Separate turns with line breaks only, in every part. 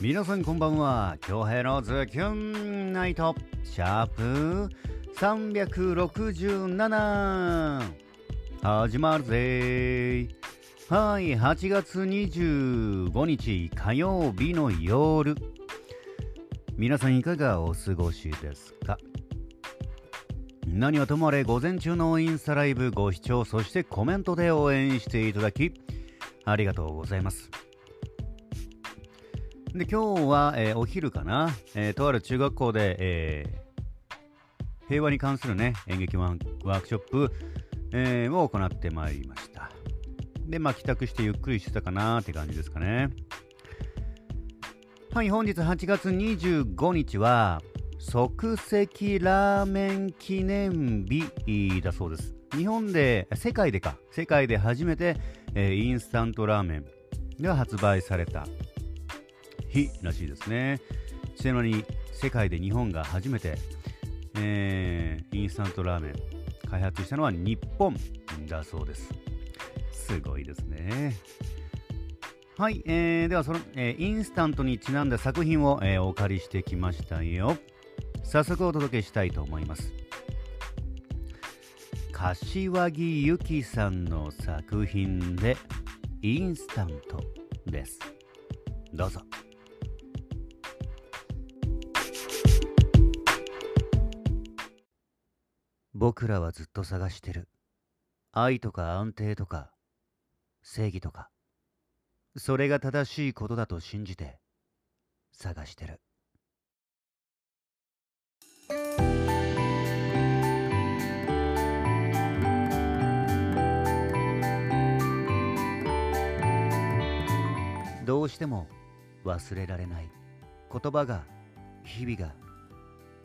皆さんこんばんは。京平のズキュンナイト。シャープ367始まるぜ。はい8月25日火曜日の夜。皆さんいかがお過ごしですか？何はともあれ午前中のインスタライブご視聴そしてコメントで応援していただきありがとうございます。で今日は、えー、お昼かな、えー、とある中学校で、えー、平和に関するね演劇ワークショップ、えを行ってまいりました。でまあ帰宅してゆっくりしてたかなって感じですかね。はい本日8月25日は即席ラーメン記念日だそうです。日本で、世界でか、世界で初めて、え、インスタントラーメンが発売された。日らしいですね。ちなみに世界で日本が初めて、えー、インスタントラーメン開発したのは日本だそうです。すごいですね。はい、えー、ではその、えー、インスタントにちなんだ作品を、えー、お借りしてきましたよ。早速お届けしたいと思います柏木由紀さんの作品でインスタントですどうぞ僕らはずっと探してる。愛とか安定とか正義とか。それが正しいことだと信じて探してる。どうしても忘れられない言葉が日々が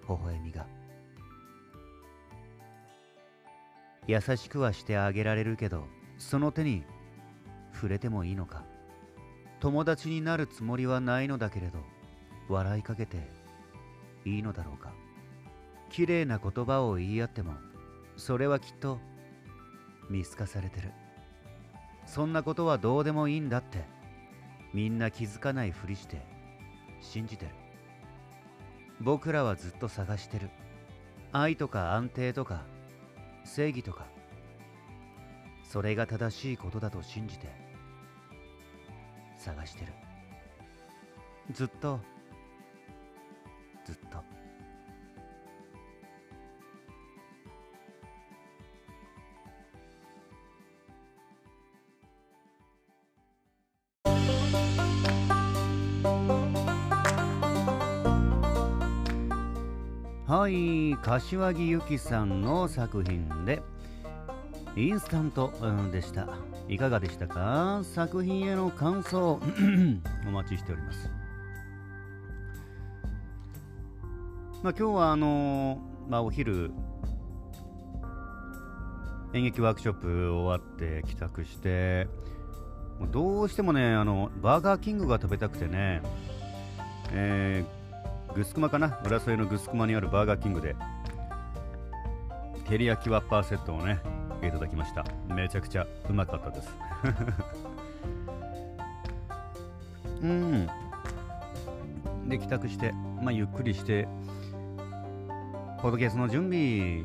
微笑みが。優しくはしてあげられるけどその手に触れてもいいのか？友達になるつもりはないのだけれど笑いかけていいのだろうか？綺麗な言葉を言い合ってもそれはきっと見透かされてる。そんなことはどうでもいいんだってみんな気づかないふりして信じてる。僕らはずっと探してる。愛とか安定とか正義とかそれが正しいことだと信じて探してる。ずっとはい柏木由紀さんの作品でインスタント、でした。いかがでしたか？作品への感想 お待ちしております。まあ、今日はあの、まあ、お昼演劇ワークショップ終わって帰宅してどうしてもねあのバーガーキングが食べたくてね、えーグスクマかな？浦添のグスクマにあるバーガーキングで。照り焼きワッパーセットをねいただきました。めちゃくちゃうまかったです。うん。で帰宅してまあゆっくりしてポッドキャストの準備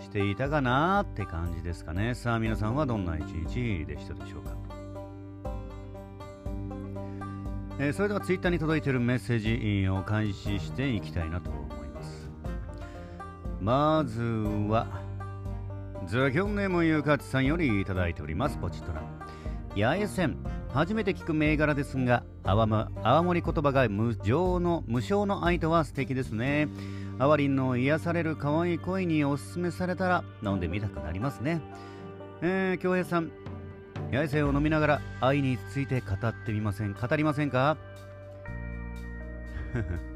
していたかなって感じですかね。さあ皆さんはどんな一日でしたでしょうか？えー、それではツイッターに届いているメッセージを開始していきたいなと思います。まずはザキョンネームゆうかつさんよりいただいております。ポチッとな。八重線。初めて聞く銘柄ですが泡盛言葉が無情の無償の愛とは素敵ですね。あわりんの癒される可愛い声におすすめされたら飲んでみたくなりますね。えー、京平さん。八重瀬を飲みながら愛について語ってみません。語りませんか？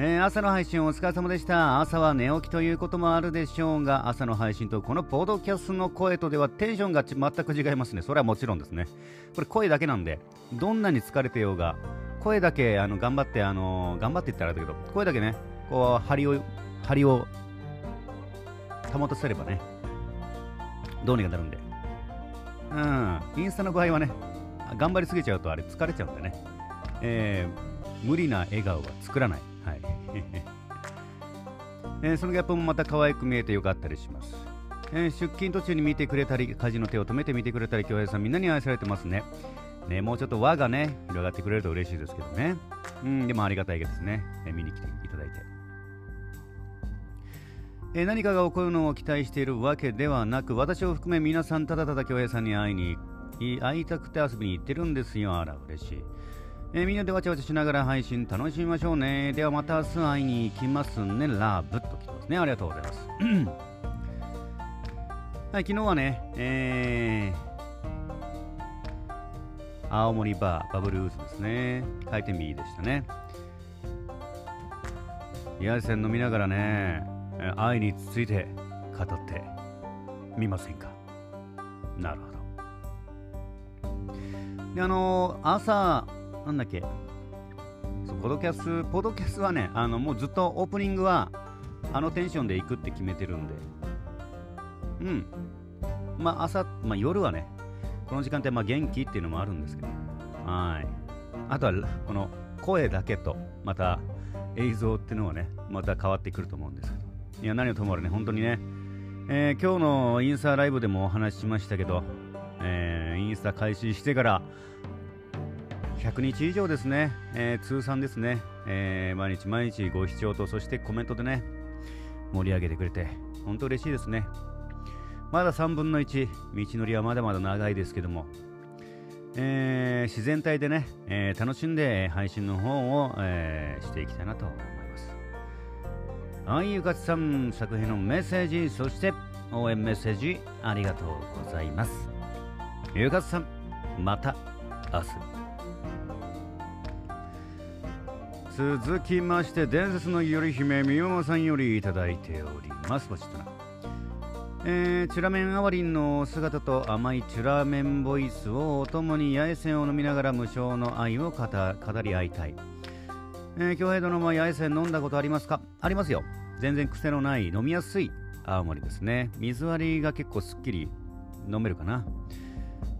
えー、朝の配信お疲れ様でした。朝は寝起きということもあるでしょうが朝の配信とこのポードキャストの声とではテンションが全く違いますね。それはもちろんですね。これ声だけなんでどんなに疲れてようが声だけあの頑張ってあの頑張って言ったらあれだけど声だけねこう張りを張りを保たせればねどうにかなるんで。うん、インスタの場合はね、頑張りすぎちゃうとあれ疲れちゃうんでね、え無理な笑顔は作らない。はい。えー、そのギャップもまた可愛く見えてよかったりします。えー、出勤途中に見てくれたり、家事の手を止めて見てくれたり、京平さんみんなに愛されてますね。ね、もうちょっと輪がね、広がってくれると嬉しいですけどね。うん、でもありがたいですね。え、見に来ていただいて。えー、何かが起こるのを期待しているわけではなく、私を含め皆さんただただ京平さんに会いに会いたくて遊びに行ってるんですよ。あら、嬉しい。えー、みんなでわちゃわちゃしながら配信楽しみましょうね。ではまた明日会いに行きますね。ラブと来てますね。ありがとうございます。はい、昨日はね、えー、青森バー、バブルウーズですね。回転日でしたね。やせん飲みながらね、愛について語ってみませんか？なるほど。で、あの、朝、なんだっけ、ポドキャス、ポドキャスはね、あのもうずっとオープニングはあのテンションで行くって決めてるんで、うん。まあ朝、まあ夜はね、この時間ってまあ元気っていうのもあるんですけど、はい。あとはこの声だけと、また映像っていうのはね、また変わってくると思うんです、いや、何をともあれね、本当にね、えー、今日のインスタライブでもお話ししましたけど、えー、インスタ開始してから、100日以上ですね、えー、通算ですね、え、毎日毎日ご視聴と、そしてコメントでね、盛り上げてくれて、本当嬉しいですね。まだ3分の1、道のりはまだまだ長いですけども、え、自然体でね、え、楽しんで配信の方を、え、していきたいなと。はい、ゆかつさん、作品のメッセージ、そして応援メッセージありがとうございます。ゆかつさん、また明日。続きまして伝説の頼姫みおさんよりいただいておりますこちょっとなえー、チュラメンアワリンの姿と甘いチュラメンボイスをお供に八重線を飲みながら無償の愛を語り合いたい。えー、京平殿も八重線飲んだことありますかありますよ。全然癖のない飲みやすい青森ですね。水割りが結構すっきり飲めるかな。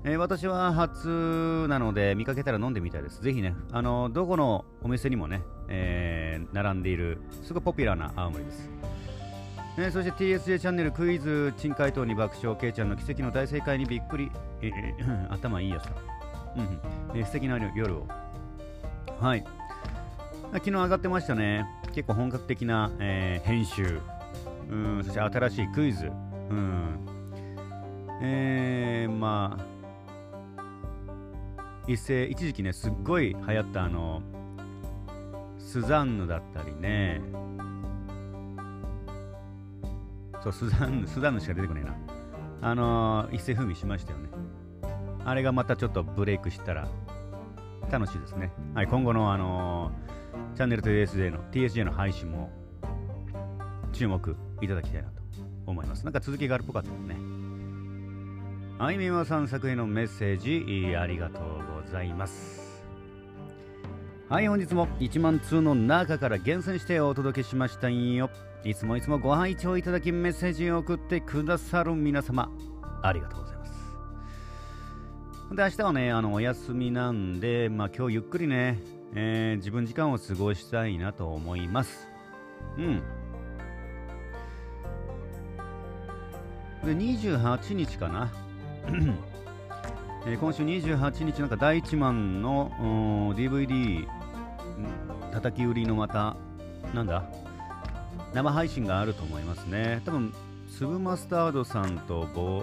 えー、私は初なので見かけたら飲んでみたいです。ぜひね、あのどこのお店にもね、えー、並んでいる、すごいポピュラーな青森です。えー、そして TSJ チャンネルクイズ珍回答に爆笑、けいちゃんの奇跡の大正解にびっくり、えー、頭いいやつだ。うん、えー、素敵な夜を。はい。昨日上がってましたね。結構本格的な、えー、編集、うん、そして新しいクイズ、うん、えー、まあ、一世一時期ねすっごい流行ったあのスザンヌだったりね。そうスザンヌスザンヌしか出てこないな。あの、一世風靡しましたよね。あれがまたちょっとブレイクしたら楽しいですね。はい今後のあのー、チャンネルと USJ の TSJ の配信も注目いただきたいなと思います。なんか続きがあるっぽかったですね。あいみまさん作品のメッセージありがとうございます。はい本日も1万通の中から厳選してお届けしましたよ。いつもいつもご拝聴いただきメッセージを送ってくださる皆様ありがとうございます。で明日はねあのお休みなんでまあ今日ゆっくりね、えー、自分時間を過ごしたいなと思います。うん。で28日かな。えー、今週28日なんか第1万の DVD 叩き売りのまたなんだ？生配信があると思いますね。多分粒マスタードさんとボ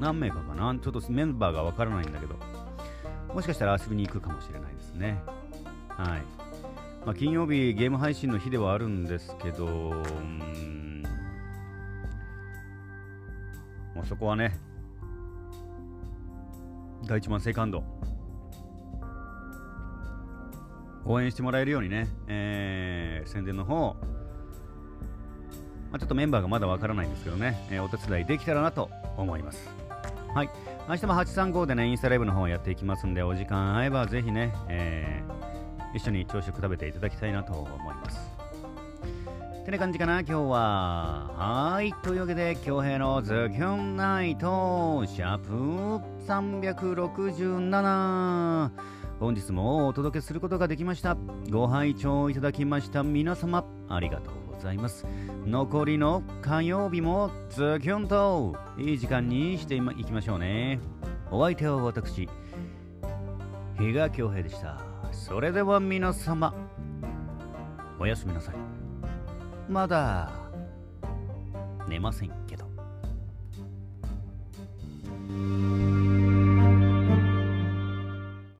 何名かかな？ちょっとメンバーがわからないんだけど。もしかしたら遊びに行くかもしれないですね。はい、まあ、金曜日ゲーム配信の日ではあるんですけどうん。もうそこはね第1番セカンド応援してもらえるようにね、えー、宣伝の方、まあ、ちょっとメンバーがまだわからないんですけどね、えー、お手伝いできたらなと思います。はい。明日も835でね、インスタライブの方をやっていきますんで、お時間合えばぜひね、えー、一緒に朝食食べていただきたいなと思います。てな感じかな、今日は。はい。というわけで、京平のズキュンナイト、シャープ367。本日もお届けすることができましたご拝聴いただきました皆様ありがとうございます。残りの火曜日もズキュンといい時間にしていきましょうね。お相手は私比嘉恭平でした。それでは皆様おやすみなさい。まだ寝ません。